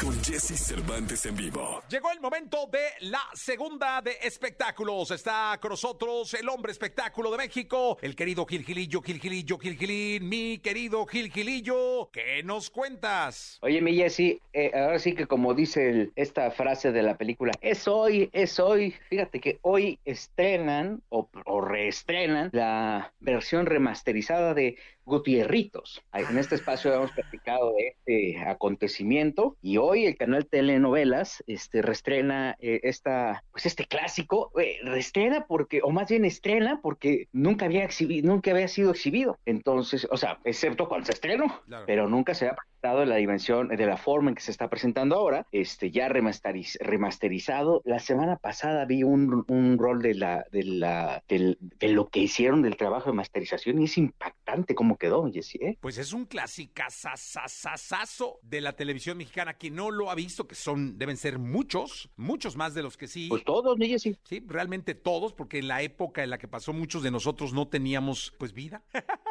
con Jesse Cervantes en vivo. Llegó el momento de la segunda de espectáculos. Está con nosotros el hombre espectáculo de México, el querido Gil Gilillo, Gil Gilillo, Gil Gilín, mi querido Gil Gilillo. ¿Qué nos cuentas? Oye, mi Jessy, eh, ahora sí que como dice el- esta frase de la película, es hoy, es hoy. Fíjate que hoy estrenan o reestrenan la versión remasterizada de Gutierritos. En este espacio hemos platicado de este acontecimiento y hoy el canal Telenovelas este, reestrena eh, esta, pues este clásico, eh, reestrena porque, o más bien estrena porque nunca había exhibido, nunca había sido exhibido. Entonces, o sea, excepto cuando se estrenó, Claro. pero nunca se ha presentado en la dimensión, de la forma en que se está presentando ahora, este, ya remasteriz- remasterizado. La semana pasada vi un, un rol de la, de la, del- de lo que hicieron del trabajo de masterización y es impactante cómo quedó, Jessy, ¿eh? Pues es un clasicazazazazo de la televisión mexicana. Quien no lo ha visto, que son, deben ser muchos, muchos más de los que sí. Pues todos, ¿no, Jessy? Sí, realmente todos, porque en la época en la que pasó muchos de nosotros no teníamos, pues, vida.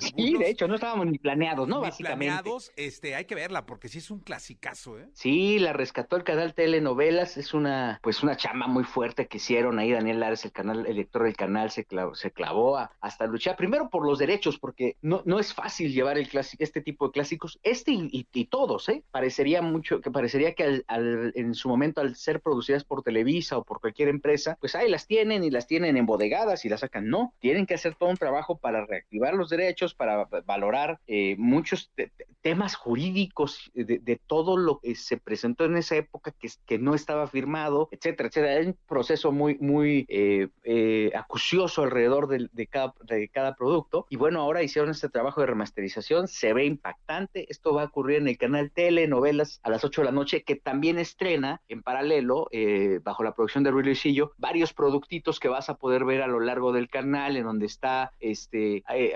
Sí, de hecho, no estábamos ni planeados, ¿no? ni Básicamente. planeados, este, hay que verla, porque sí es un clasicazo, ¿eh? Sí, la rescató el canal Telenovelas, es una, pues una chamba muy fuerte que hicieron ahí Daniel Lares, el canal, el lector del canal, se clavó, se clavó a- hasta luchar, primero por los derechos, porque no, no es fácil llevar el clásico, este tipo de clásicos, este y, y- y todos, ¿eh? Parecería mucho, que parecería que al- al- en su momento al ser producidas por Televisa o por cualquier empresa, pues ahí las tienen y las tienen embodegadas y las sacan, no, tienen que hacer todo un trabajo para reactivar los derechos, para valorar eh, muchos te- te- temas jurídicos de, de todo lo que se presentó en esa época que, que no estaba firmado, etcétera, etcétera. Hay un proceso muy, muy eh, eh, acucioso alrededor de, cada, de cada producto. Y bueno, ahora hicieron este trabajo de remasterización, se ve impactante. Esto va a ocurrir en el canal Telenovelas a las 8 de la noche, que también estrena en paralelo, eh, bajo la producción de Ruiz Luisillo, varios productitos que vas a poder ver a lo largo del canal, en donde está este eh,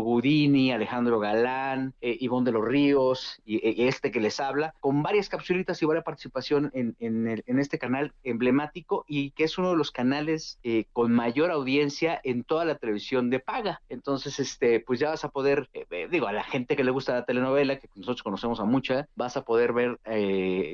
Alfredo Gudini, Alejandro Galán, eh, Ivonne de los Ríos y eh, este que les habla, con varias capsulitas y varias participación en, este canal emblemático y que es uno de los canales eh, con mayor audiencia en toda la televisión de paga. Entonces, este, pues ya vas a poder, eh, digo, a la gente que le gusta la telenovela, que nosotros conocemos a mucha, vas a poder ver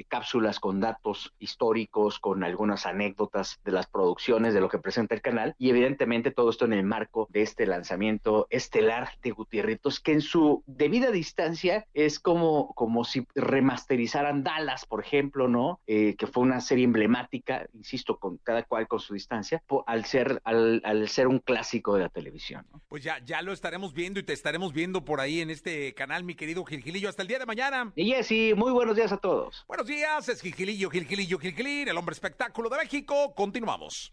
cápsulas con datos históricos, con algunas anécdotas de las producciones, de lo que presenta el canal, y evidentemente todo esto en el marco de este lanzamiento estelar de Gutierritos, que en su debida distancia es como, como si remasterizaran Dallas, por ejemplo, ¿no? Eh, que fue una serie emblemática, insisto, con cada cual con su distancia, al ser, al, al ser un clásico de la televisión, ¿no? Pues ya, ya lo estaremos viendo y te estaremos viendo por ahí en este canal, mi querido Gilgilillo. Hasta el día de mañana. Y Jessy, muy buenos días a todos. Buenos días, es Gilgilillo, Gilgilillo, Gilgilín, el hombre espectáculo de México. Continuamos.